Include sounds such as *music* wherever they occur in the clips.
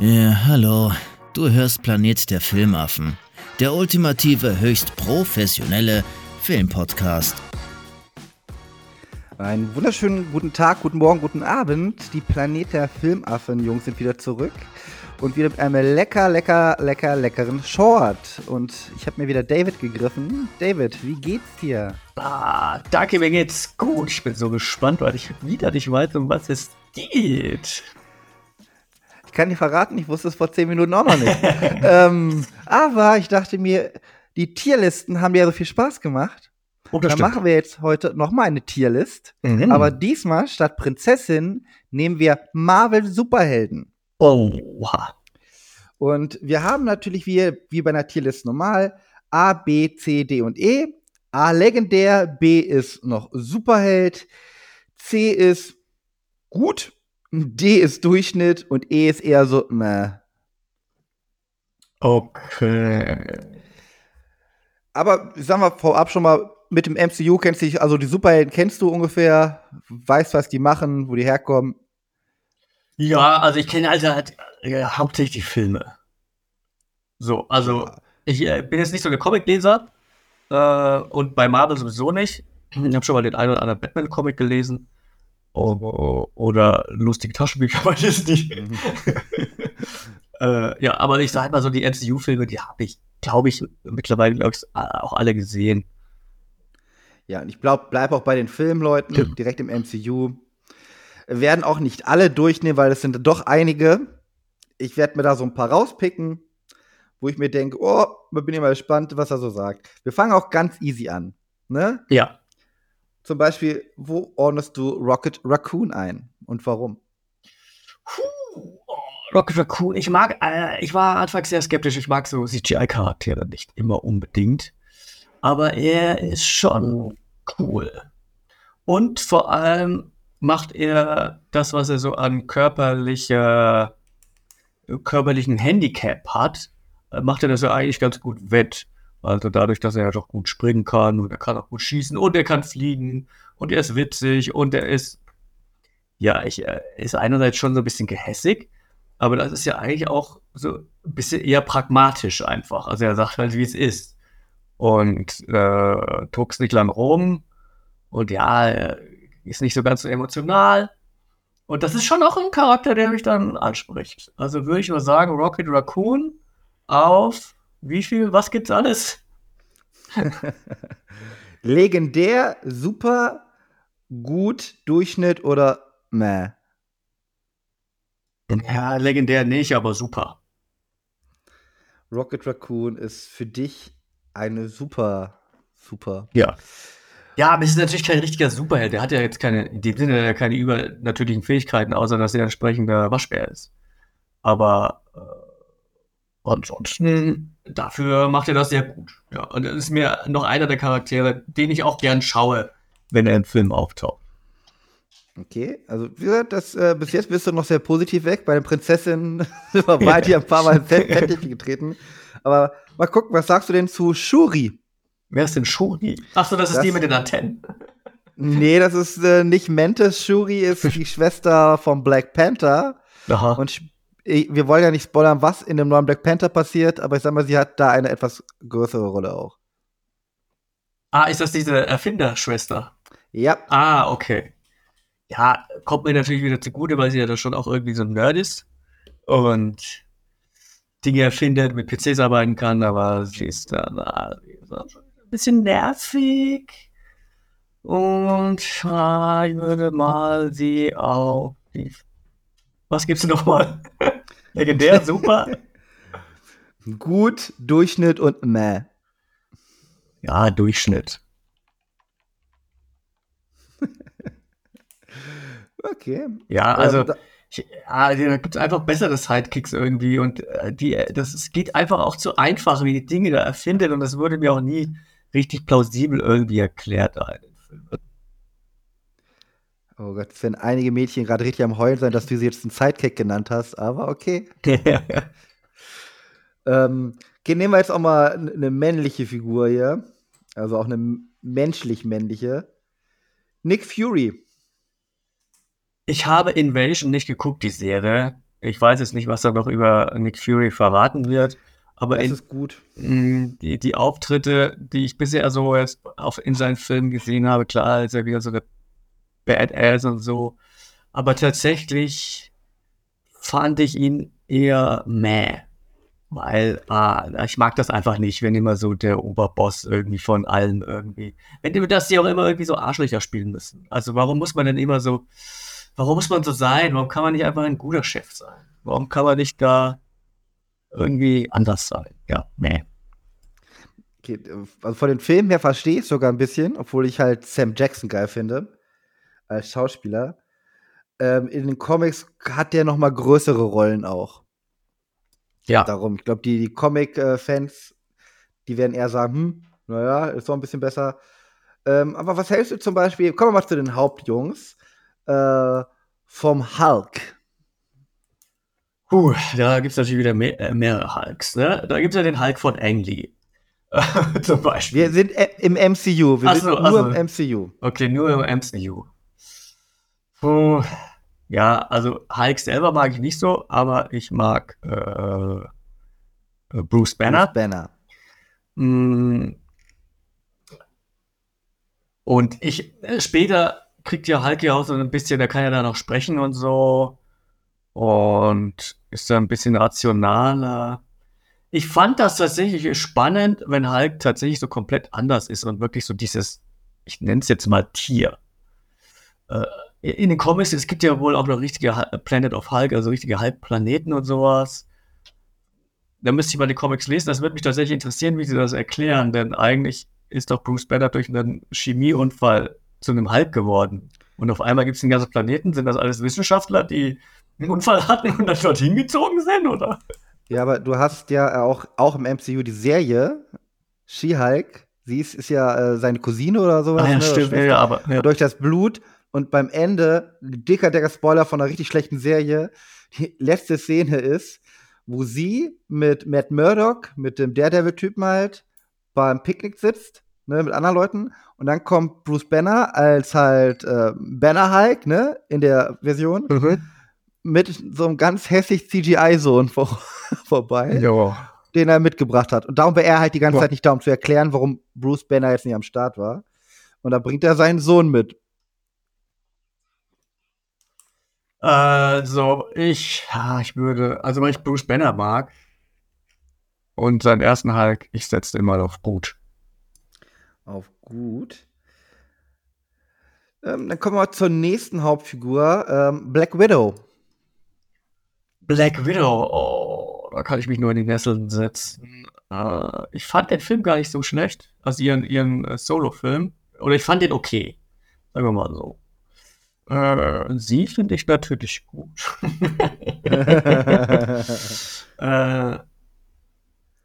Ja, hallo. Du hörst Planet der Filmaffen. Der ultimative, höchst professionelle Filmpodcast. Einen wunderschönen guten Tag, guten Morgen, guten Abend. Die Planet der Filmaffen Jungs sind wieder zurück und wieder mit einem lecker, lecker, lecker, leckeren Short. Und ich habe mir wieder David gegriffen. David, wie geht's dir? Ah, danke, mir geht's gut. Ich bin so gespannt, weil ich wieder nicht weiß, um was es geht. Ich kann dir verraten, ich wusste es vor zehn Minuten auch noch nicht. *laughs* ähm, aber ich dachte mir, die Tierlisten haben dir ja so viel Spaß gemacht. Oh, Dann stimmt. machen wir jetzt heute noch mal eine Tierlist. Mhm. Aber diesmal statt Prinzessin nehmen wir Marvel Superhelden. Oha. Und wir haben natürlich wie, wie bei einer Tierlist normal A, B, C, D und E. A legendär, B ist noch Superheld, C ist gut, D ist Durchschnitt und E ist eher so, meh. Okay. Aber sagen wir vorab schon mal, mit dem MCU kennst du dich, also die Superhelden kennst du ungefähr, weißt, was die machen, wo die herkommen. Ja, also ich kenne also halt, äh, hauptsächlich die Filme. So, also ich äh, bin jetzt nicht so der Comicleser äh, und bei Marvel sowieso nicht. Ich habe schon mal den einen oder anderen Batman-Comic gelesen. Oder lustige Taschenbücher, *laughs* weiß ich nicht. *laughs* äh, ja, aber ich sage mal so, die MCU-Filme, die habe ich, glaube ich, mittlerweile, glaube ich, auch alle gesehen. Ja, und ich glaub, bleib auch bei den Filmleuten, Ja. direkt im MCU. Werden auch nicht alle durchnehmen, weil es sind doch einige. Ich werde mir da so ein paar rauspicken, wo ich mir denke, oh, da bin ich mal gespannt, was er so sagt. Wir fangen auch ganz easy an. Ne? Ja. Zum Beispiel, wo ordnest du Rocket Raccoon ein und warum? Rocket Raccoon, ich mag, äh, ich war anfangs sehr skeptisch, ich mag so CGI-Charaktere nicht immer unbedingt. Aber er ist schon cool. Und vor allem macht er das, was er so an körperlicher, körperlichen Handicap hat, äh, macht er das ja eigentlich ganz gut wett. Also dadurch, dass er ja doch gut springen kann und er kann auch gut schießen und er kann fliegen und er ist witzig und er ist ja, ich äh, ist einerseits schon so ein bisschen gehässig, aber das ist ja eigentlich auch so ein bisschen eher pragmatisch einfach. Also er sagt halt, wie es ist. Und äh, druckst nicht lang rum und ja, er ist nicht so ganz so emotional. Und das ist schon auch ein Charakter, der mich dann anspricht. Also würde ich mal sagen, Rocket Raccoon auf wie viel, was gibt's alles? *laughs* Legendär, super, gut, Durchschnitt oder meh? Ja, legendär nicht, aber super. Rocket Raccoon ist für dich eine super, super. Ja. Ja, aber es ist natürlich kein richtiger Superheld. Der hat ja jetzt keine, in dem Sinne ja keine übernatürlichen Fähigkeiten, außer dass er ein entsprechender Waschbär ist. Aber äh, ansonsten, dafür macht er das sehr gut. Ja, und das ist mir noch einer der Charaktere, den ich auch gern schaue, wenn er im Film auftaucht. Okay, also wie gesagt, das, äh, bis jetzt bist du noch sehr positiv weg. Bei den Prinzessinnen *laughs* sind wir beide hier ein paar Mal Teppich getreten. Aber mal gucken, was sagst du denn zu Shuri? Wer ist denn Shuri? Achso, das ist Das- die mit den Antennen. Nee, das ist äh, nicht Mentes. Shuri ist *laughs* die Schwester von Black Panther. Aha. Und wir wollen ja nicht spoilern, was in dem neuen Black Panther passiert, aber ich sag mal, sie hat da eine etwas größere Rolle auch. ah, ist das diese Erfinderschwester? Ja, Ah, okay. Ja, kommt mir natürlich wieder zugute, weil sie ja da schon auch irgendwie so ein Nerd ist und Dinge erfindet, mit PCs arbeiten kann, aber sie ist schon ein bisschen nervig. Und ah, ich würde mal sie auf die. Was gibt's denn noch mal? *laughs* Legendär, *laughs* super. gut, Durchschnitt und meh. Ja, Durchschnitt. *laughs* Okay. Ja, also. Ähm, da- Ich, ja, da gibt es einfach bessere Sidekicks irgendwie und äh, die, äh, das geht einfach auch zu einfach, wie die Dinge da erfindet und das wurde mir auch nie richtig plausibel irgendwie erklärt. Filmen. Oh Gott, es werden einige Mädchen gerade richtig am Heulen sein, dass du sie jetzt einen Sidekick genannt hast, aber okay. *laughs* Ähm, okay, nehmen wir jetzt auch mal eine männliche Figur hier. Also auch eine menschlich männliche. Nick Fury. Ich habe Invasion nicht geguckt, die Serie. Ich weiß jetzt nicht, was da noch über Nick Fury verraten wird. Aber Das in, ist gut. die, die Auftritte, die ich bisher so jetzt auf, in seinen Filmen gesehen habe, klar, ist er wieder so eine Badass und so. Aber tatsächlich fand ich ihn eher meh. Weil ah, ich mag das einfach nicht, wenn immer so der Oberboss irgendwie von allem irgendwie. Wenn die, dass die auch immer irgendwie so Arschlöcher spielen müssen. Also warum muss man denn immer so, warum muss man so sein? Warum kann man nicht einfach ein guter Chef sein? Warum kann man nicht da irgendwie anders sein? Ja, meh. Okay, also von den Filmen her verstehe ich sogar ein bisschen, obwohl ich halt Sam Jackson geil finde als Schauspieler. Ähm, in den Comics hat der noch mal größere Rollen auch. Ja. Darum, ich glaube, die, die Comic-Fans, die werden eher sagen, hm, naja, ist doch ein bisschen besser. Ähm, aber was hältst du zum Beispiel, kommen wir mal zu den Hauptjungs, äh, vom Hulk. Puh, da gibt es natürlich wieder mehr, äh, mehrere Hulks. Ne? Da gibt es ja den Hulk von Ang Lee. *laughs* Zum Beispiel. Wir sind äh, im MCU, wir sind so, ach nur so. im MCU. Okay, nur im MCU. Puh. Ja, also Hulk selber mag ich nicht so, aber ich mag äh, äh, Bruce Banner. Bruce Banner. Mm. Und ich, äh, später kriegt ja Hulk ja auch so ein bisschen, der kann ja dann auch sprechen und so. Und ist dann ein bisschen rationaler. Ich fand das tatsächlich spannend, wenn Hulk tatsächlich so komplett anders ist und wirklich so dieses, ich nenne es jetzt mal Tier. Äh, in den Comics, es gibt ja wohl auch noch richtige Planet of Hulk, also richtige Hulk-Planeten und sowas. Da müsste ich mal die Comics lesen. Das würde mich tatsächlich interessieren, wie sie das erklären, denn eigentlich ist doch Bruce Banner durch einen Chemieunfall zu einem Hulk geworden. Und auf einmal gibt es den ganzen Planeten. Sind das alles Wissenschaftler, die einen Unfall hatten und dann dorthin gezogen sind, oder? Ja, aber du hast ja auch, auch im MCU die Serie She-Hulk. Sie ist, ist ja äh, seine Cousine oder sowas. Ah, ja, ne, stimmt. Ja, aber ja. durch das Blut und beim Ende, dicker, dicker Spoiler von einer richtig schlechten Serie, die letzte Szene ist, wo sie mit Matt Murdock, mit dem Daredevil-Typen halt, beim Picknick sitzt, ne, mit anderen Leuten, und dann kommt Bruce Banner als halt äh, Banner Hulk, ne, in der Version, Mhm. mit so einem ganz hässlich CGI-Sohn vor *laughs* vorbei, Ja. den er mitgebracht hat. Und darum war er halt die ganze Ja. Zeit nicht da, um zu erklären, warum Bruce Banner jetzt nicht am Start war. Und da bringt er seinen Sohn mit. Also, ich, ja, ich würde, also weil ich Bruce Banner mag und seinen ersten Hulk, ich setze immer auf gut. Auf gut. Ähm, dann kommen wir zur nächsten Hauptfigur, ähm, Black Widow. Black Widow, oh, da kann ich mich nur in die Nesseln setzen. Äh, ich fand den Film gar nicht so schlecht, also ihren, ihren äh, Solo-Film. Oder ich fand den okay, sagen wir mal so. Äh, sie finde ich natürlich gut. *laughs* äh,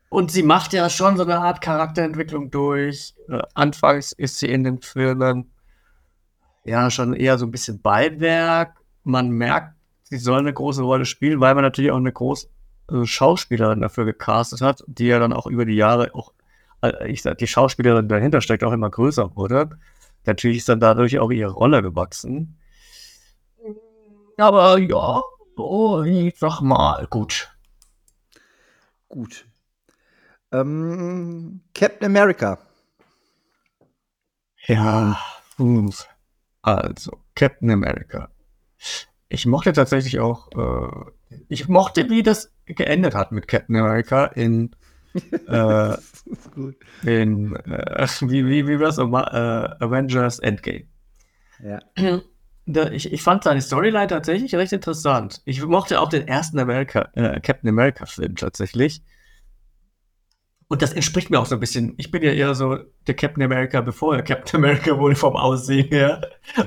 und sie macht ja schon so eine Art Charakterentwicklung durch. Äh, anfangs ist sie in den Filmen ja schon eher so ein bisschen Beiwerk. Man merkt, sie soll eine große Rolle spielen, weil man natürlich auch eine große äh, Schauspielerin dafür gecastet hat, die ja dann auch über die Jahre auch, äh, ich sag, die Schauspielerin dahinter steckt auch immer größer wurde. Natürlich ist dann dadurch auch ihre Rolle gewachsen. Aber ja, oh, ich sag mal, gut. gut. Ähm, Captain America. Ja, also Captain America. Ich mochte tatsächlich auch, äh, ich mochte, wie das geendet hat mit Captain America in, *laughs* äh, in äh, *laughs* wie, wie, wie war es, äh, Avengers Endgame. Ja. *clears throat* Ich, ich fand seine Storyline tatsächlich recht interessant. Ich mochte auch den ersten America, äh, Captain America Film tatsächlich. Und das entspricht mir auch so ein bisschen. Ich bin ja eher so der Captain America, bevor er Captain America wurde vom Aussehen her.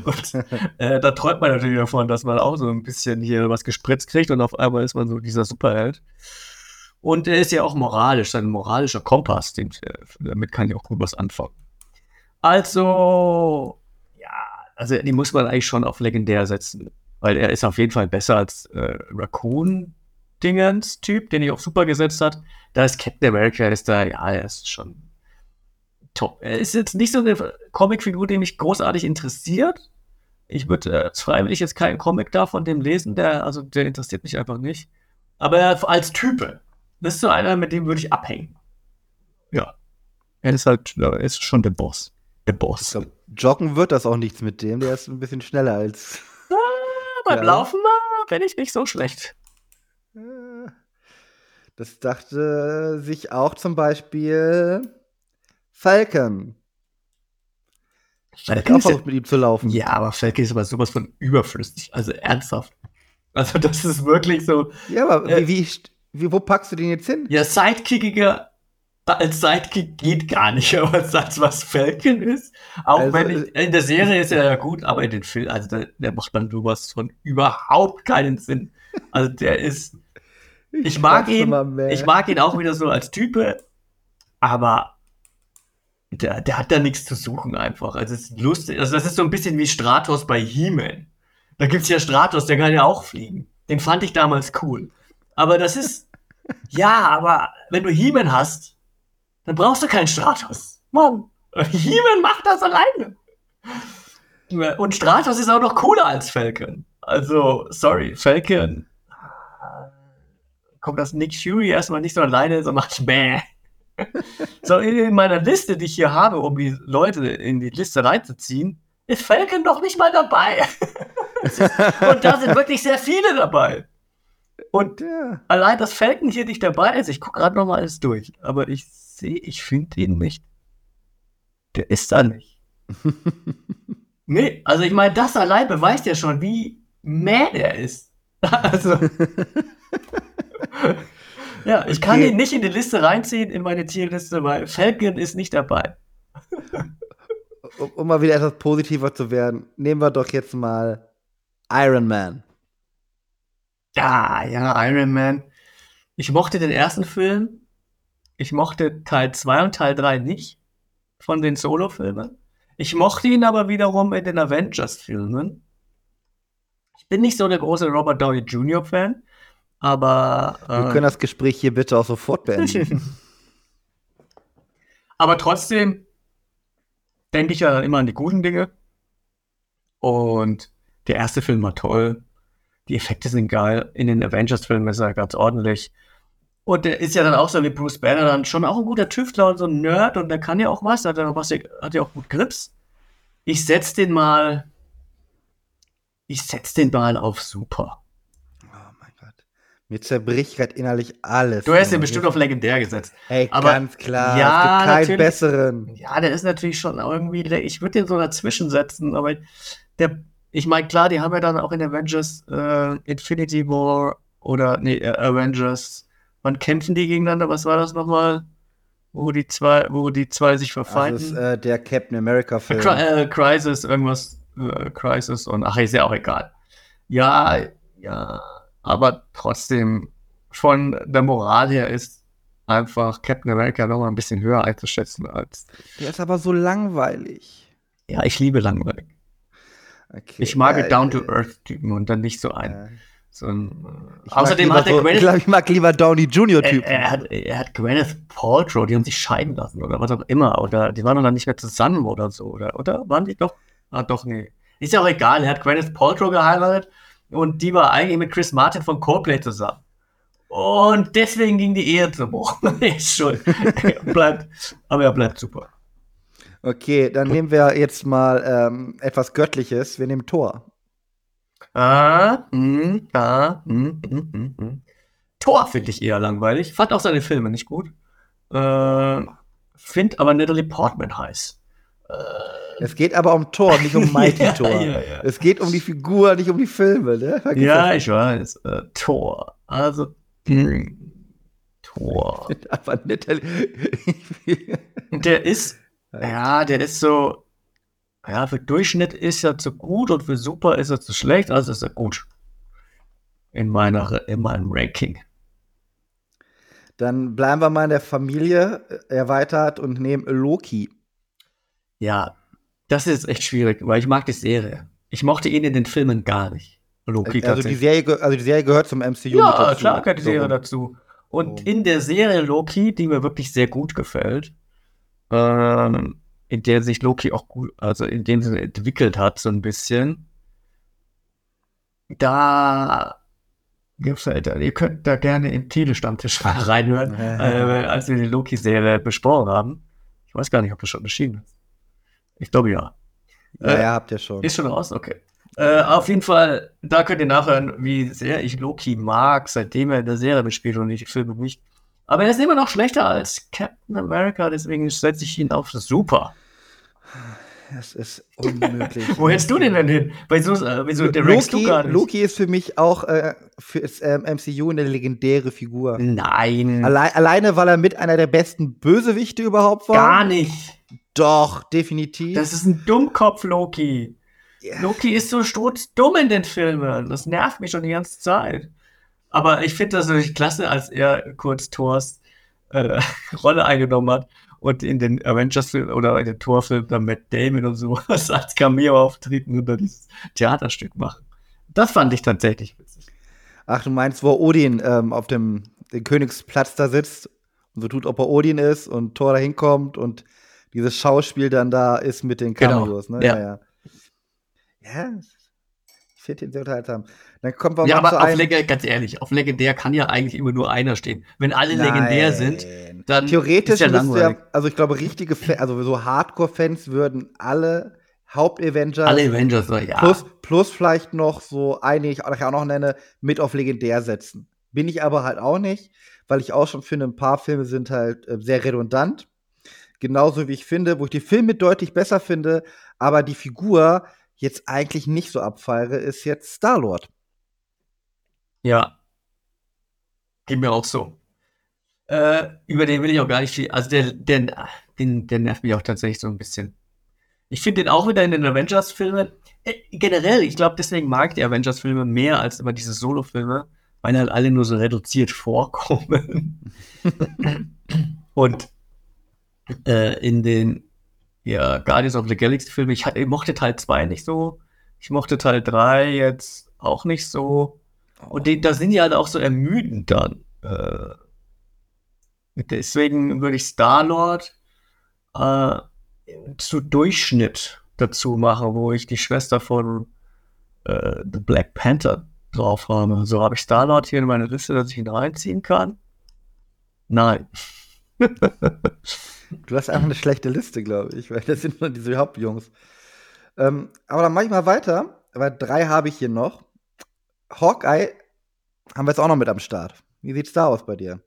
Und äh, da träumt man natürlich davon, dass man auch so ein bisschen hier was gespritzt kriegt und auf einmal ist man so dieser Superheld. Und er ist ja auch moralisch, sein moralischer Kompass, den, äh, damit kann ich auch gut was anfangen. Also, also die muss man eigentlich schon auf legendär setzen, weil er ist auf jeden Fall besser als äh, Raccoon-Dingens-Typ, den ich auf super gesetzt hat. Da ist Captain America, ist da, ja, er ist schon top. Er ist jetzt nicht so eine Comicfigur, die mich großartig interessiert, Ich würde äh, freiwillig jetzt keinen Comic da von dem lesen, der, also der interessiert mich einfach nicht. Aber als Type, das ist so einer, mit dem würde ich abhängen. Ja. Er ist halt, er ist schon der Boss. Der Boss. Ich glaub, joggen wird das auch nichts mit dem. Der ist ein bisschen schneller als. *laughs* Ah, beim Ja. Laufen bin ich nicht so schlecht. Äh, Das dachte sich auch zum Beispiel Falcon. Hat auch versucht, mit ihm zu laufen. Ja, aber Falke ist aber sowas von überflüssig. Also ernsthaft. Also das ist wirklich so, Ja, aber Äh. wie, wie, wie, wo packst du den jetzt hin? ja, Sidekickiger als Sidekick geht gar nicht, *laughs* aber als was Falcon ist. Auch Also, wenn ich, in der Serie ist er ja gut, aber in den Film, also da, der macht dann sowas von überhaupt keinen Sinn. Also der ist, ich mag dachte ihn, ich mag ihn auch wieder so als Type, aber der, der hat da nichts zu suchen einfach. Also es ist lustig. Also das ist so ein bisschen wie Stratos bei He-Man. Da gibt's ja Stratos, der kann ja auch fliegen. Den fand ich damals cool. Aber das ist, ja, aber wenn du He-Man hast, dann brauchst du keinen Stratos. Mann, He-Man macht das alleine. Und Stratos ist auch noch cooler als Falcon. Also, sorry, Falcon kommt das Nick Fury erstmal nicht so alleine, so macht bäh. So, in meiner Liste, die ich hier habe, um die Leute in die Liste reinzuziehen, ist Falcon noch nicht mal dabei. *laughs* Und da sind wirklich sehr viele dabei. Und Ja. allein, dass Falcon hier nicht dabei ist, ich gucke gerade noch mal alles durch, aber ich sehe, ich finde ihn nicht. Der ist da nicht. *laughs* nee, also ich meine, das allein beweist ja schon, wie mad er ist. *laughs* Also. *laughs* ja, ich kann Okay. ihn nicht in die Liste reinziehen, in meine Tierliste, weil Falcon ist nicht dabei. Um, um mal wieder etwas positiver zu werden, nehmen wir doch jetzt mal Iron Man. Ja, ja, Iron Man. Ich mochte den ersten Film. Ich mochte Teil 2 und Teil 3 nicht von den Solo-Filmen. Ich mochte ihn aber wiederum in den Avengers-Filmen. Ich bin nicht so der große Robert Downey Jr.-Fan, aber. Wir äh, können das Gespräch hier bitte auch sofort beenden. *laughs* Aber trotzdem denke ich ja immer an die guten Dinge. Und der erste Film war toll. Die Effekte sind geil. In den Avengers-Filmen ist er ganz ordentlich. Und der ist ja dann auch so wie Bruce Banner dann schon auch ein guter Tüftler und so ein Nerd und der kann ja auch was, hat ja, was, hat ja auch gut Grips. Ich setz den mal, ich setz den mal auf super. oh mein Gott. Mir zerbricht gerade innerlich alles. Du hast den bestimmt auf legendär gesetzt. Ey, aber- ganz klar. Ja, es gibt keinen besseren. Ja, der ist natürlich schon irgendwie, ich würde den so dazwischen setzen, aber der, ich meine, klar, die haben ja dann auch in Avengers äh, Infinity War oder, nee, äh, Avengers, wann kämpfen die gegeneinander? Was war das nochmal? Wo die zwei, wo die zwei sich Das verfeinden? ist äh, der Captain America-Film. Cri äh, Crisis, irgendwas, äh, Crisis und ach, ist ja auch egal. Ja, ja, aber trotzdem, von der Moral her ist einfach Captain America noch mal ein bisschen höher einzuschätzen als. Der ist aber so langweilig. Ja, ich liebe langweilig. Okay. Ich mag äh, Down-to-Earth-Typen und dann nicht so ein. äh, So ein außerdem hat er so, ich, Gwyneth, glaub, *laughs* ich mag lieber Downey Jr. er, Typen. er, hat, er hat Gwyneth Paltrow, die haben sich scheiden lassen oder was auch immer. Oder die waren doch dann nicht mehr zusammen oder so. Oder, oder waren die doch? Ah, doch, nee. Ist ja auch egal. Er hat Gwyneth Paltrow geheiratet und die war eigentlich mit Chris Martin von Coldplay zusammen. Und deswegen ging die Ehe zu Bruch. *laughs* ist schuld. Er bleibt, aber er bleibt super. Okay, dann nehmen wir jetzt mal ähm, etwas Göttliches. Wir nehmen Thor. Ah, hm, ah, hm, hm. Thor finde ich eher langweilig. Fand auch seine Filme nicht gut. Äh, Find aber Natalie Portman heiß. Es geht aber um Thor, nicht um *laughs* Mighty Ja, Thor. ja, ja. Es geht um die Figur, nicht um die Filme, ne? Vergiss Ja, ich weiß. Äh, Thor. Also, Thor. nicht. *laughs* Aber Natalie. *laughs* Der ist, ja, der ist so, ja, für Durchschnitt ist er zu gut und für super ist er zu schlecht, also ist er gut. In meiner, in meinem Ranking. Dann bleiben wir mal in der Familie äh, erweitert und nehmen Loki. Ja, das ist echt schwierig, weil ich mag die Serie. Ich mochte ihn in den Filmen gar nicht. Loki Also die. Serie, also die Serie gehört zum MCU. mit Ja, klar gehört die So Serie rum. dazu. Und So. in der Serie Loki, die mir wirklich sehr gut gefällt, ähm, in der sich Loki auch gut, also in dem sie entwickelt hat, so ein bisschen, da halt, ihr könnt da gerne im Telestammtisch *laughs* reinhören, äh, als wir die Loki-Serie besprochen haben. Ich weiß gar nicht, ob das schon erschienen ist. Ich glaube ja. Ja, äh, ja, habt ihr schon. Ist schon raus? Okay. Äh, auf jeden Fall, da könnt ihr nachhören, wie sehr ich Loki mag, seitdem er in der Serie mitspielt und die Filme nicht. Aber er ist immer noch schlechter als Captain America, deswegen setze ich ihn auf super. Das ist unmöglich. *laughs* Wo hättest du den denn hin? Bei so, äh, der Loki, Loki ist für mich auch äh, für das ähm, MCU eine legendäre Figur. Nein. Alle alleine, weil er mit einer der besten Bösewichte überhaupt war. Gar nicht. Doch, definitiv. Das ist ein Dummkopf, Loki. Yeah. Loki ist so dumm in den Filmen. Das nervt mich schon die ganze Zeit. Aber ich finde das natürlich klasse, als er kurz Thors äh, *laughs* Rolle eingenommen hat und in den Avengers-Film oder in den Torfilm dann Matt Damon und so *laughs* als Cameo auftreten und dann dieses Theaterstück machen. Das fand ich tatsächlich witzig. Ach, du meinst, wo Odin ähm, auf dem Königsplatz da sitzt und so tut, ob er Odin ist und Thor da hinkommt und dieses Schauspiel dann da ist mit den genau. Cameos, genau. ne? Ja, ja. Ja, ihn sehr unterhaltsam. Dann kommt man ja, aber auf ganz ehrlich, auf legendär kann ja eigentlich immer nur einer stehen. Wenn alle Nein. legendär sind, dann theoretisch ist ja langweilig. Ja, also ich glaube richtige, Fan, also so Hardcore-Fans würden alle Haupt-Avengers, alle Avengers, ja, plus, plus vielleicht noch so einige, ich auch noch nenne, mit auf legendär setzen. Bin ich aber halt auch nicht, weil ich auch schon finde, ein paar Filme sind halt äh, sehr redundant. Genauso wie ich finde, wo ich die Filme deutlich besser finde, aber die Figur jetzt eigentlich nicht so abfeiere, ist jetzt Star-Lord. Ja. Geht mir auch so. Äh, über den will ich auch gar nicht viel. Also der, der, den, der nervt mich auch tatsächlich so ein bisschen. Ich finde den auch wieder in den Avengers-Filmen. Äh, generell, ich glaube, deswegen mag ich die Avengers-Filme mehr als immer diese Solo-Filme, weil halt alle nur so reduziert vorkommen. *laughs* Und äh, in den ja, Guardians of the Galaxy-Filmen, ich, ich mochte Teil 2 nicht so. Ich mochte Teil 3 jetzt auch nicht so. Und die, da sind die halt auch so ermüdend dann. Äh, deswegen würde ich Star-Lord äh, zu Durchschnitt dazu machen, wo ich die Schwester von äh, The Black Panther drauf habe. So habe ich Star-Lord hier in meiner Liste, dass ich ihn reinziehen kann. Nein. *laughs* du hast einfach eine schlechte Liste, glaube ich, weil das sind nur diese Hauptjungs. Ähm, aber dann mache ich mal weiter, weil drei habe ich hier noch. Hawkeye haben wir jetzt auch noch mit am Start. Wie sieht's da aus bei dir?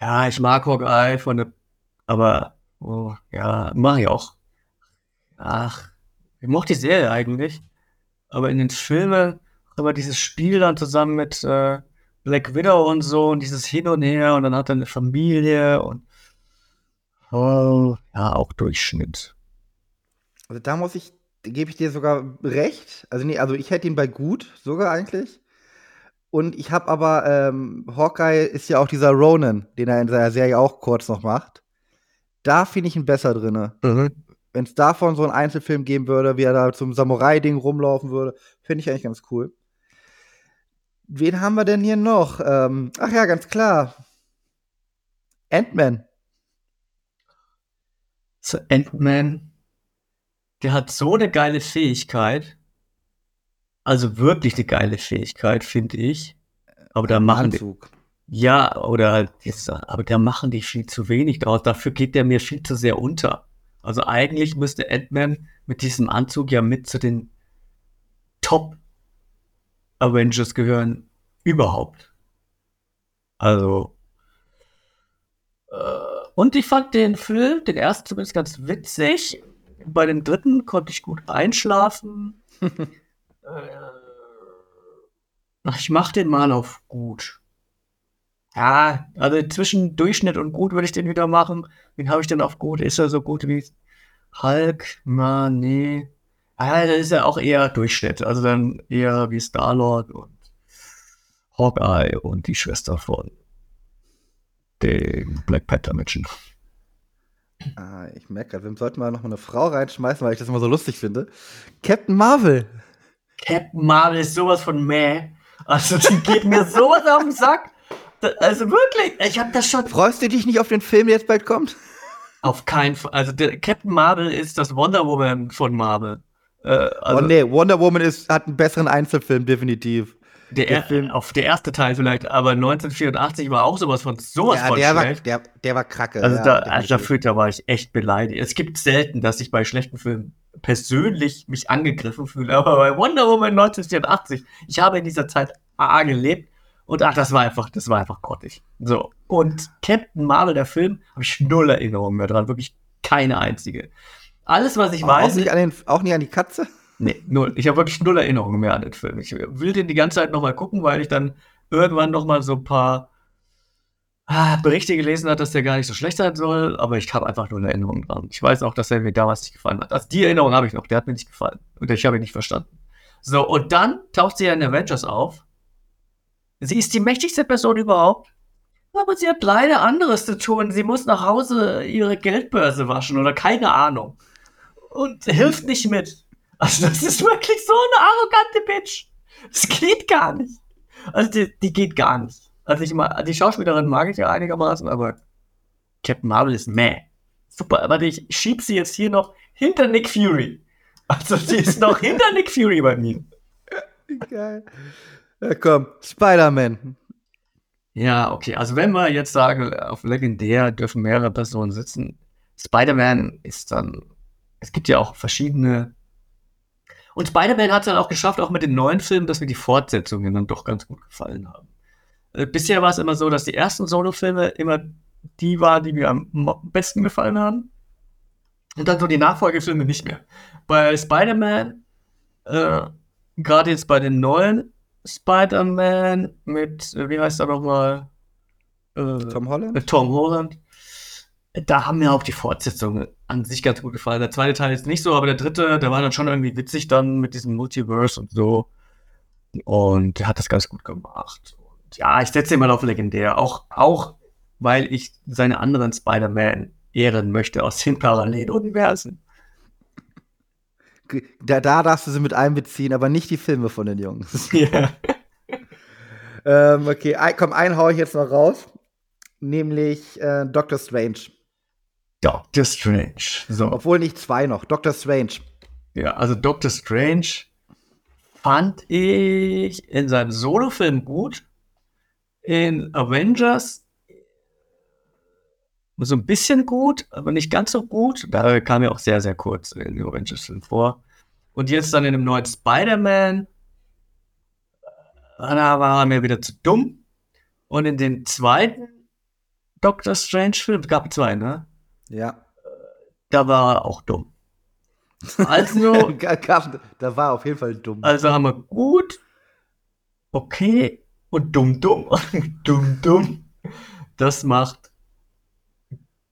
Ja, ich mag Hawkeye von der, aber oh, ja, mache ich auch. Ach, ich mochte die Serie eigentlich, aber in den Filmen aber dieses Spiel dann zusammen mit äh, Black Widow und so und dieses Hin und Her und dann hat er eine Familie und oh, ja, auch Durchschnitt. Also da muss ich gebe ich dir sogar recht. Also nee, also ich hätte ihn bei gut sogar eigentlich. Und ich habe aber, ähm, Hawkeye ist ja auch dieser Ronan, den er in seiner Serie auch kurz noch macht. Da finde ich ihn besser drin. Mhm. Wenn es davon so einen Einzelfilm geben würde, wie er da zum Samurai-Ding rumlaufen würde, finde ich eigentlich ganz cool. Wen haben wir denn hier noch? Ähm, ach ja, ganz klar. Ant-Man. So, Ant-Man der hat so eine geile Fähigkeit. Also wirklich eine geile Fähigkeit, finde ich. Aber da machen Anzug. die. Ja, oder halt aber da machen die viel zu wenig draus. Dafür geht der mir viel zu sehr unter. Also eigentlich müsste Ant-Man mit diesem Anzug ja mit zu den Top Avengers gehören überhaupt. Also. Äh, und ich fand den Film, den ersten zumindest ganz witzig. Bei dem dritten konnte ich gut einschlafen. *laughs* äh, ich mach den mal auf gut. Ja, also zwischen Durchschnitt und gut würde ich den wieder machen. Wen habe ich denn auf gut? Ist er so gut wie Hulk? Na, nee. Ja, das ist ja auch eher Durchschnitt. Also dann eher wie Star-Lord und Hawkeye und die Schwester von dem Black Panther Menschen. Ah, ich merke gerade, wir sollten mal noch mal eine Frau reinschmeißen, weil ich das immer so lustig finde. Captain Marvel. Captain Marvel ist sowas von meh. Also, die geht mir sowas auf den Sack. Also wirklich, ich habe das schon. Freust du dich nicht auf den Film, der jetzt bald kommt? Auf keinen Fall. Also der Captain Marvel ist das Wonder Woman von Marvel. Äh, also, oh nee, Wonder Woman ist, hat einen besseren Einzelfilm, definitiv. Der, der Film, auf der erste Teil vielleicht, aber 1984 war auch sowas von sowas ja, von der schlecht. War, der, der war kracke. Also, ja, da, also dafür da war ich echt beleidigt. Es gibt selten, dass ich bei schlechten Filmen persönlich mich angegriffen fühle, aber bei Wonder Woman 1984, ich habe in dieser Zeit A gelebt und ach, das war einfach, das war einfach grottig. So. Und Captain Marvel, der Film, habe ich null Erinnerungen mehr dran, wirklich keine einzige. Alles, was ich auch weiß. Nicht den, auch nicht an die Katze? Nee, null. Ich habe wirklich null Erinnerungen mehr an den Film. Ich will den die ganze Zeit nochmal gucken, weil ich dann irgendwann nochmal so ein paar ah, Berichte gelesen habe, dass der gar nicht so schlecht sein soll, aber ich habe einfach nur eine Erinnerung dran. Ich weiß auch, dass er mir damals nicht gefallen hat. Also die Erinnerung habe ich noch, der hat mir nicht gefallen. Und ich habe ihn nicht verstanden. So, und dann taucht sie ja in Avengers auf Sie ist die mächtigste Person überhaupt. Aber sie hat leider anderes zu tun. Sie muss nach Hause ihre Geldbörse waschen oder keine Ahnung. Und hilft nicht mit. Also, das ist wirklich so eine arrogante Bitch. Das geht gar nicht. Also, die, die geht gar nicht. Also, ich mal, die Schauspielerin mag ich ja einigermaßen, aber Captain Marvel ist meh. Super, aber ich schieb sie jetzt hier noch hinter Nick Fury. Also, sie ist noch *laughs* hinter Nick Fury bei mir. Geil. Ja, komm, Spider-Man. Ja, okay. Also wenn wir jetzt sagen, auf legendär dürfen mehrere Personen sitzen, Spider-Man ist dann, es gibt ja auch verschiedene. Und Spider-Man hat es dann auch geschafft, auch mit den neuen Filmen, dass mir die Fortsetzungen dann doch ganz gut gefallen haben. Äh, bisher war es immer so, dass die ersten Solo-Filme immer die waren, die mir am besten gefallen haben. Und dann so die Nachfolgefilme nicht mehr. Bei Spider-Man, äh, gerade jetzt bei den neuen, Spider-Man mit, äh, wie heißt er nochmal? Äh, Tom Holland? Tom Holland. Da haben mir auch die Fortsetzungen an sich ganz gut gefallen. Der zweite Teil ist nicht so, aber der dritte, der war dann schon irgendwie witzig dann mit diesem Multiverse und so. Und der hat das ganz gut gemacht. Und ja, ich setze ihn mal auf legendär. Auch, auch weil ich seine anderen Spider-Man ehren möchte aus den Paralleluniversen da, da darfst du sie mit einbeziehen, aber nicht die Filme von den Jungs. *laughs* Ja. ähm, okay, komm, einen hau ich jetzt noch raus. Nämlich äh, Doctor Strange. Doctor Strange. So. Obwohl nicht zwei noch. Doctor Strange. Ja, also Doctor Strange fand ich in seinem Solo-Film gut. In Avengers so ein bisschen gut, aber nicht ganz so gut. Da kam ja auch sehr, sehr kurz in Avengers-Film vor. Und jetzt dann in dem neuen Spider-Man, da war er mir wieder zu dumm. Und in den zweiten Doctor Strange-Film, gab zwei, ne? Ja. Da war er auch dumm. Also. *laughs* da war er auf jeden Fall dumm. Also haben wir gut, okay und dumm, dumm. *laughs* dumm, dumm. Das macht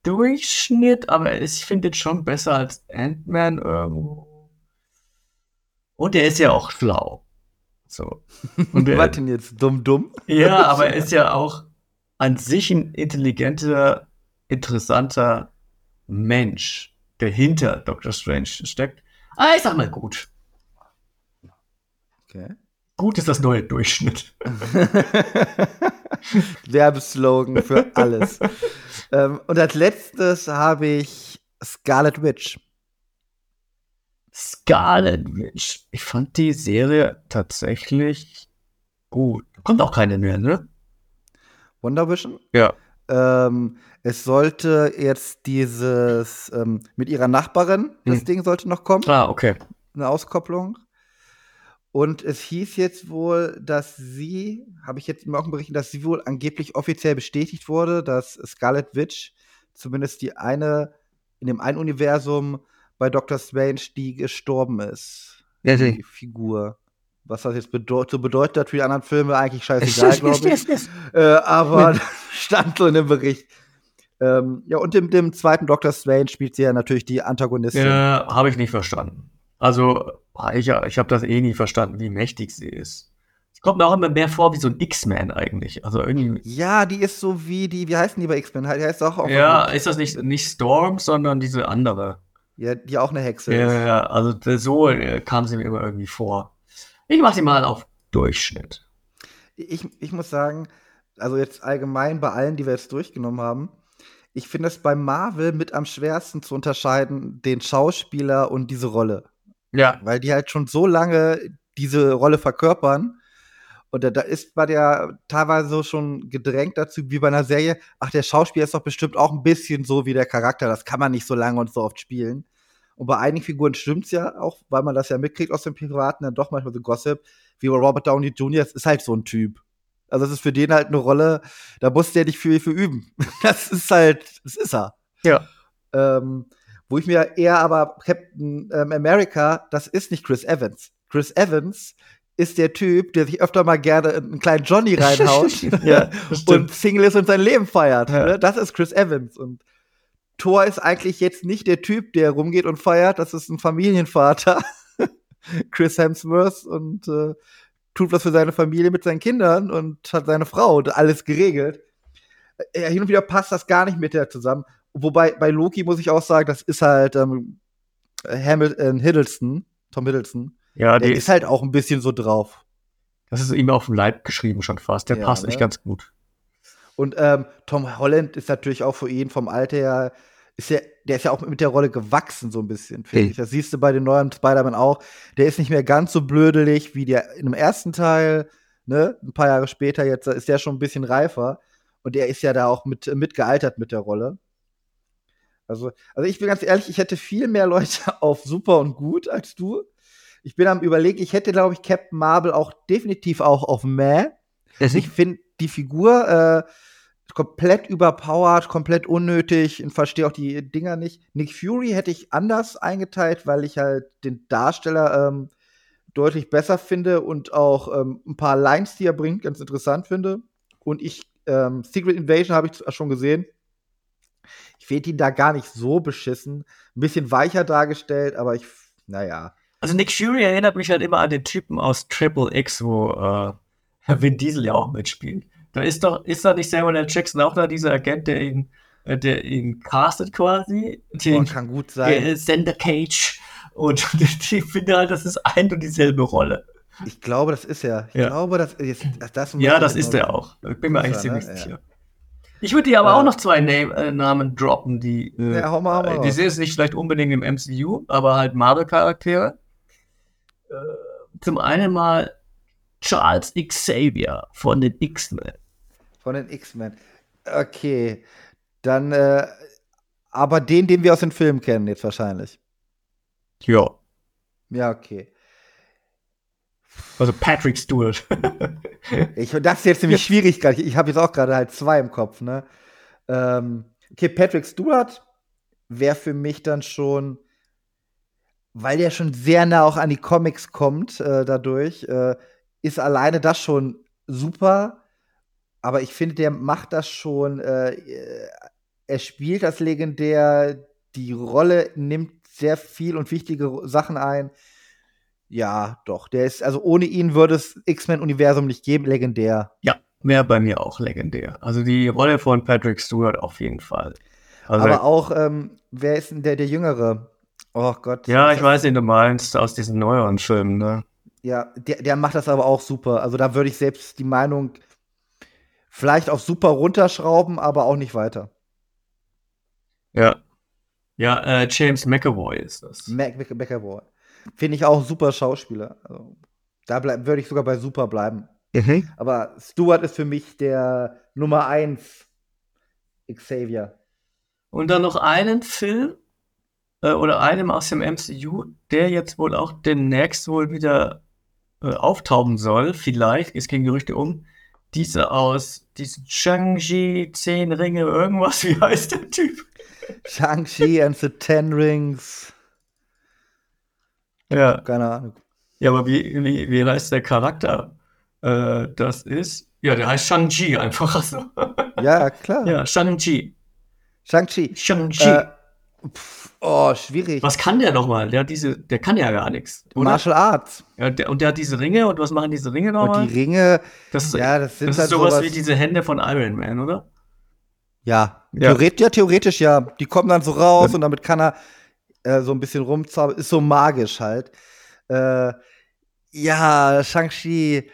Durchschnitt, aber ich finde es schon besser als Ant-Man irgendwo. Und er ist ja auch schlau. So. Und *laughs* der, Was denn jetzt? Dumm, dumm? Ja, aber er ist ja auch an sich ein intelligenter, interessanter Mensch, der hinter Doctor Strange steckt. Ah, ich sag mal gut. Okay. Gut ist das neue Durchschnitt. *laughs* Werbeslogan für alles. ähm, und als letztes habe ich Scarlet Witch. Scarlet Witch. Ich fand die Serie tatsächlich gut. Kommt auch keine mehr, ne? Wonder Vision? Ja. Ähm, es sollte jetzt dieses ähm, mit ihrer Nachbarin, das hm. Ding sollte noch kommen. Ah, okay. Eine Auskopplung. Und es hieß jetzt wohl, dass sie, habe ich jetzt im Augenberichten, dass sie wohl angeblich offiziell bestätigt wurde, dass Scarlet Witch, zumindest die eine, in dem einen Universum bei Dr. Strange, die gestorben ist. Ja, die Figur. Was das jetzt bedeut so bedeutet hat für die anderen Filme, eigentlich scheißegal, *laughs* glaube ich. äh, aber *laughs* stand so in dem Bericht. Ähm, ja, und im dem zweiten Doctor Strange spielt sie ja natürlich die Antagonistin. Ja, habe ich nicht verstanden. Also, ich, ich habe das eh nie verstanden, wie mächtig sie ist. Sie kommt mir auch immer mehr vor wie so ein X-Man eigentlich. Also irgendwie. Ja, die ist so wie die, wie heißen die bei X-Men? Die heißt auch, auch Ja, ist das nicht, nicht Storm, sondern diese andere. Ja, die auch eine Hexe ja, ist. Ja, also so äh, kam sie mir immer irgendwie vor. Ich mache sie mal auf Durchschnitt. Ich, ich muss sagen, also jetzt allgemein bei allen, die wir jetzt durchgenommen haben, ich finde es bei Marvel mit am schwersten zu unterscheiden, den Schauspieler und diese Rolle. Ja. Weil die halt schon so lange diese Rolle verkörpern. Und da, da ist man ja teilweise so schon gedrängt dazu, wie bei einer Serie, ach, der Schauspieler ist doch bestimmt auch ein bisschen so wie der Charakter, das kann man nicht so lange und so oft spielen. Und bei einigen Figuren stimmt's ja auch, weil man das ja mitkriegt aus dem Privaten, dann doch manchmal so Gossip, wie bei Robert Downey Jr., das ist halt so ein Typ. Also das ist für den halt eine Rolle, da muss der nicht viel für üben. *laughs* Das ist halt, das ist er. Ja. Ähm, wo ich mir eher aber Captain ähm, America, das ist nicht Chris Evans. Chris Evans ist der Typ, der sich öfter mal gerne einen kleinen Johnny reinhaut *laughs* ja, *laughs* und Single ist und sein Leben feiert. Ja. Ne? Das ist Chris Evans. Und Thor ist eigentlich jetzt nicht der Typ, der rumgeht und feiert. Das ist ein Familienvater, Chris Hemsworth, und äh, tut was für seine Familie mit seinen Kindern und hat seine Frau und alles geregelt. Äh, hin und wieder passt das gar nicht mit der zusammen. Wobei bei Loki muss ich auch sagen, das ist halt ähm, Hamilton Hiddleston, Tom Hiddleston. Ja, Der ist halt auch ein bisschen so drauf. das ist ihm auf dem Leib geschrieben schon fast. Der Ja, passt ne? echt ganz gut. Und ähm, Tom Holland ist natürlich auch für ihn vom Alter her, ist ja, der ist ja auch mit der Rolle gewachsen, so ein bisschen, finde Hey. ich. Das siehst du bei den neuen Spider-Man auch. Der ist nicht mehr ganz so blödelig wie der in dem ersten Teil, ne? Ein paar Jahre später jetzt ist der schon ein bisschen reifer. Und der ist ja da auch mit, mitgealtert mit der Rolle. Also, also ich bin ganz ehrlich, ich hätte viel mehr Leute *laughs* auf super und gut als du. Ich bin am überlegen, ich hätte, glaube ich, Captain Marvel auch definitiv auch auf Meh. Ich finde die Figur äh, komplett überpowered, komplett unnötig und verstehe auch die Dinger nicht. Nick Fury hätte ich anders eingeteilt, weil ich halt den Darsteller ähm, deutlich besser finde und auch ähm, ein paar Lines, die er bringt, ganz interessant finde. Und ich, ähm, Secret Invasion habe ich schon gesehen. Ich finde ihn da gar nicht so beschissen. Ein bisschen weicher dargestellt, aber ich, naja. Also Nick Fury erinnert mich halt immer an den Typen aus Triple X, wo äh, Vin Diesel ja auch mitspielt. Da ist doch, ist da nicht Samuel L. Jackson auch da dieser Agent, der ihn, äh, der ihn castet quasi? Den kann gut sein. äh, Sender Cage. Und *laughs* ich finde halt, das ist ein und dieselbe Rolle. Ich glaube, das ist er. Ich Ja. glaube, das ist das, Ja, das ist er auch. Ich bin mir eigentlich ziemlich ne? Ja. sicher. Ich würde dir aber Ja. auch noch zwei Name, äh, Namen droppen, die. Äh, Ja, hau mal, hau mal die raus. sind jetzt nicht vielleicht unbedingt im MCU, aber halt Marvel-Charaktere. Äh, zum einen mal Charles Xavier von den X-Men. Von den X-Men. Okay. Dann, äh, aber den, den wir aus den Filmen kennen, jetzt wahrscheinlich. Ja. Ja, okay. Also Patrick Stewart. *laughs* Ich, das ist jetzt nämlich schwierig gerade. Ich habe jetzt auch gerade halt zwei im Kopf, ne? Ähm, okay, Patrick Stewart wäre für mich dann schon, weil der schon sehr nah auch an die Comics kommt, äh, dadurch, äh, ist alleine das schon super. Aber ich finde, der macht das schon, äh, äh, er spielt das legendär, die Rolle nimmt sehr viel und wichtige Sachen ein. Ja, doch, der ist, also ohne ihn würde es X-Men-Universum nicht geben, legendär. ja, wäre bei mir auch legendär. Also die Rolle von Patrick Stewart auf jeden Fall. Also, Aber auch, ähm, wer ist denn der, der Jüngere? Oh Gott. ja, ich weiß, wen du meinst, aus diesen neueren Filmen, ne? Ja, der, der macht das aber auch super. Also da würde ich selbst die Meinung vielleicht auf super runterschrauben, aber auch nicht weiter. Ja. Ja, äh, James McAvoy ist das. Mac Mac- McAvoy. Finde ich auch ein super Schauspieler. Also, da würde ich sogar bei super bleiben. Aber Stewart ist für mich der Nummer eins Xavier. Und dann noch einen Film äh, oder einem aus dem MCU, der jetzt wohl auch demnächst wohl wieder äh, auftauchen soll. Vielleicht, es gehen Gerüchte um. Diese aus diesen Shang-Chi, Zehn Ringe, irgendwas, *laughs* wie heißt der Typ? Shang-Chi and the Ten Rings. Ja, Keine Ahnung. ja aber wie, wie, wie heißt der Charakter? Äh, das ist, ja, der heißt Shang-Chi einfach. *laughs* Also. Ja, klar. ja, Shang-Chi. Shang-Chi. Shang-Chi. Äh, pf, oh, schwierig. was kann der nochmal? Der hat diese, der kann ja gar nichts. Oder? Martial Arts. Ja, der, und der hat diese Ringe und was machen diese Ringe nochmal? Und die Ringe, Das ist, ja, das sind das halt ist sowas sowas. wie diese Hände von Iron Man, oder? Ja, Ja. Theoret ja, theoretisch ja. Die kommen dann so raus und damit kann er äh, so ein bisschen rumzaubern. Ist so magisch halt. Äh, ja, Shang-Chi.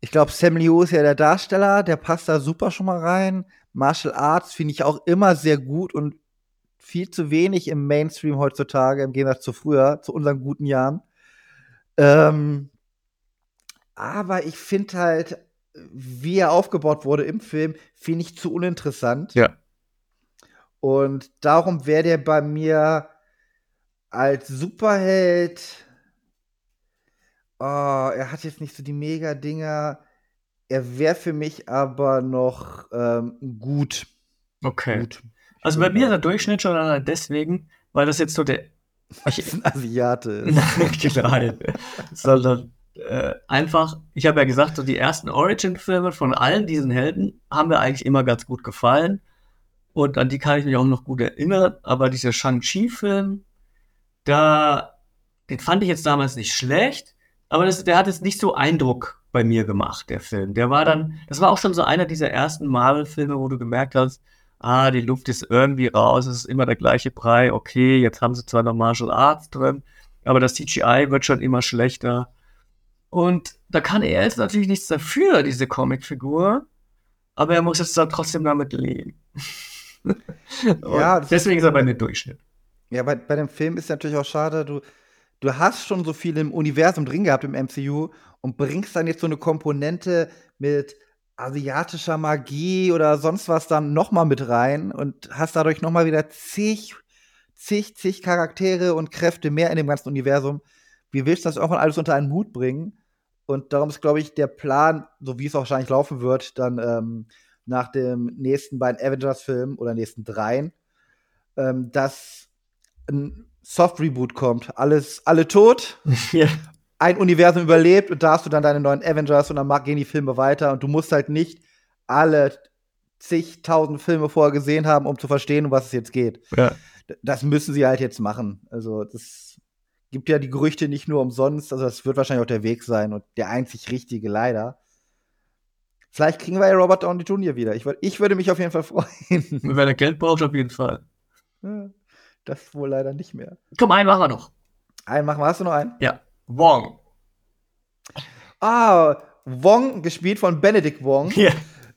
Ich glaube, Sam Liu ist ja der Darsteller. Der passt da super schon mal rein. Martial Arts finde ich auch immer sehr gut und viel zu wenig im Mainstream heutzutage, im Gegensatz zu früher, zu unseren guten Jahren. Ähm, aber ich finde halt, wie er aufgebaut wurde im Film, finde ich zu uninteressant. Ja. Und darum wäre der bei mir als Superheld. Oh, er hat jetzt nicht so die Mega-Dinger. Er wäre für mich aber noch ähm, gut. Okay. gut. Also bei mir ist der Durchschnitt schon allein deswegen, weil das jetzt so der. Ist ein Asiate. ist. *laughs* Nein, sondern äh, einfach, ich habe ja gesagt, so die ersten Origin-Filme von allen diesen Helden haben mir eigentlich immer ganz gut gefallen. Und an die kann ich mich auch noch gut erinnern. Aber dieser Shang-Chi-Film, da, den fand ich jetzt damals nicht schlecht, aber das, der hat jetzt nicht so Eindruck bei mir gemacht, der Film. Der war dann, das war auch schon so einer dieser ersten Marvel-Filme, wo du gemerkt hast, ah, die Luft ist irgendwie raus, es ist immer der gleiche Brei, okay, jetzt haben sie zwar noch Martial Arts drin, aber das CGI wird schon immer schlechter. Und da kann er jetzt natürlich nichts dafür, diese Comicfigur, aber er muss jetzt dann trotzdem damit leben. *laughs* Ja, deswegen ist er bei mir Durchschnitt. Ja, bei, bei dem Film ist natürlich auch schade, du, du hast schon so viel im Universum drin gehabt im MCU und bringst dann jetzt so eine Komponente mit asiatischer Magie oder sonst was dann noch mal mit rein und hast dadurch noch mal wieder zig, zig, zig Charaktere und Kräfte mehr in dem ganzen Universum. Wie willst du das irgendwann alles unter einen Hut bringen? Und darum ist, glaube ich, der Plan, so wie es auch wahrscheinlich laufen wird, dann ähm, nach dem nächsten beiden Avengers-Filmen oder nächsten dreien, ähm, dass ein Soft-Reboot kommt. Alles, alle tot, *laughs* ja. Ein Universum überlebt und da hast du dann deine neuen Avengers und dann gehen die Filme weiter und du musst halt nicht alle zigtausend Filme vorher gesehen haben, um zu verstehen, um was es jetzt geht. ja. Das müssen sie halt jetzt machen. Also das gibt ja die Gerüchte nicht nur umsonst, also das wird wahrscheinlich auch der Weg sein und der einzig richtige leider. Vielleicht kriegen wir ja Robert Downey Jr. wieder. Ich, würd, ich würde mich auf jeden Fall *laughs* freuen. Wenn er Geld braucht, auf jeden Fall. Das wohl leider nicht mehr. Komm, einen machen wir noch. Einen machen wir. Hast du noch einen? Ja. Wong. Ah, Wong, gespielt von Benedict Wong. Ja.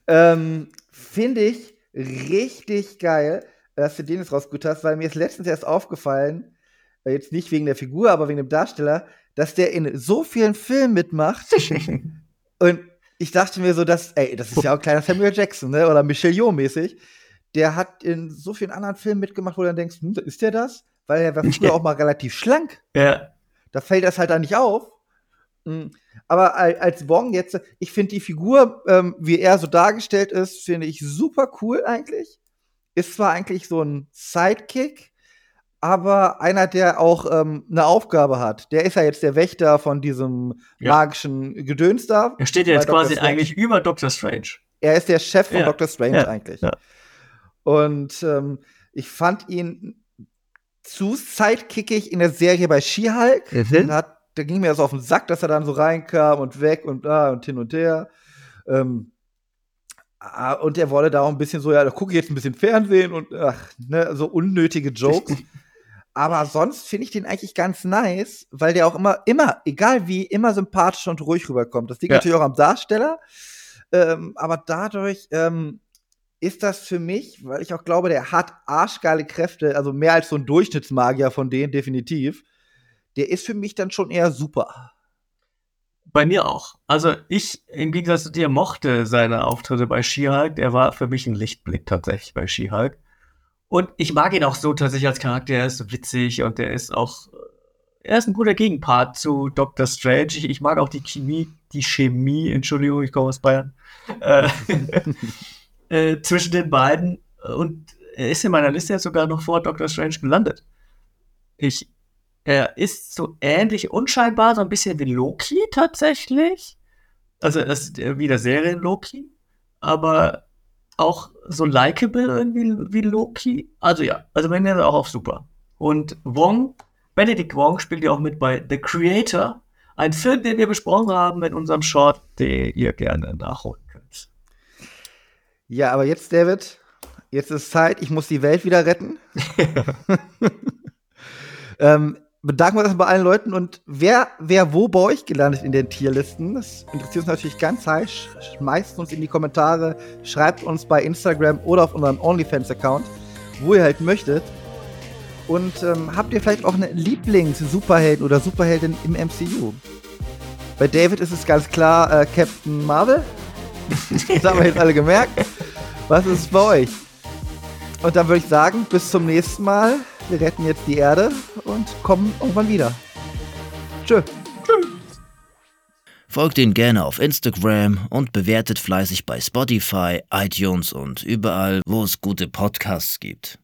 Ähm, Finde ich richtig geil, dass du den jetzt rausgeholt hast, weil mir ist letztens erst aufgefallen, äh, jetzt nicht wegen der Figur, aber wegen dem Darsteller, dass der in so vielen Filmen mitmacht. *laughs* Und ich dachte mir so, dass, ey, das ist ja auch ein kleiner Samuel Jackson, ne? Oder Michelle Yeoh mäßig. Der hat in so vielen anderen Filmen mitgemacht, wo du dann denkst, hm, ist der das? Weil er war früher auch mal relativ schlank. ja. Da fällt das halt dann nicht auf. Mm, Aber al- als Wong jetzt, ich finde die Figur, ähm, wie er so dargestellt ist, finde ich super cool eigentlich. Ist zwar eigentlich so ein Sidekick, aber einer, der auch ähm, eine Aufgabe hat. Der ist ja jetzt der Wächter von diesem Ja. magischen Gedöns da. Er steht ja jetzt Dr. quasi eigentlich über Doctor Strange. Er ist der Chef von Ja, Dr. Strange ja, eigentlich. Und ähm, ich fand ihn zu sidekickig in der Serie bei She-Hulk. Mhm. Da, ging mir das auf den Sack, dass er dann so reinkam und weg und da und hin und her. Ähm, ah, und er wurde da auch ein bisschen so, ja, da gucke ich jetzt ein bisschen Fernsehen und ach, ne, so unnötige Jokes. Aber sonst finde ich den eigentlich ganz nice, weil der auch immer, immer, egal wie, immer sympathisch und ruhig rüberkommt. Das liegt Ja. natürlich auch am Darsteller. Ähm, aber dadurch ähm, ist das für mich, weil ich auch glaube, der hat arschgeile Kräfte, also mehr als so ein Durchschnittsmagier von denen, definitiv. Der ist für mich dann schon eher super. Bei mir auch. Also ich, im Gegensatz zu dir, mochte seine Auftritte bei She-Hulk. Der war für mich ein Lichtblick tatsächlich bei She-Hulk. Und ich mag ihn auch so tatsächlich als Charakter. Er ist so witzig und er ist auch, er ist ein guter Gegenpart zu Doctor Strange. Ich, ich mag auch die Chemie, die Chemie, Entschuldigung, ich komme aus Bayern, *laughs* *laughs* äh, äh, zwischen den beiden. Und er ist in meiner Liste jetzt sogar noch vor Doctor Strange gelandet. Ich, er ist so ähnlich unscheinbar, so ein bisschen wie Loki tatsächlich. Also das ist äh, wie der Serien Loki, aber auch so likable irgendwie wie Loki. Also ja, also wenn er auch auf super. Und Wong, Benedict Wong spielt ja auch mit bei The Creator, ein Film, den wir besprochen haben in unserem Short, den ihr gerne nachholen könnt. Ja, aber jetzt, David, jetzt ist Zeit, ich muss die Welt wieder retten. *laughs* ähm, bedanken wir uns bei allen Leuten und wer, wer wo bei euch gelandet in den Tierlisten, das interessiert uns natürlich ganz heiß. Sch- Schmeißt uns in die Kommentare, schreibt uns bei Instagram oder auf unserem OnlyFans-Account, wo ihr halt möchtet. Und ähm, habt ihr vielleicht auch einen Lieblings-Superheld oder Superheldin im MCU? Bei David ist es ganz klar äh, Captain Marvel. *laughs* das haben wir jetzt alle gemerkt. Was ist bei euch? Und dann würde ich sagen, bis zum nächsten Mal. Wir retten jetzt die Erde und kommen irgendwann wieder. Tschö. Folgt ihn gerne auf Instagram und bewertet fleißig bei Spotify, iTunes und überall, wo es gute Podcasts gibt.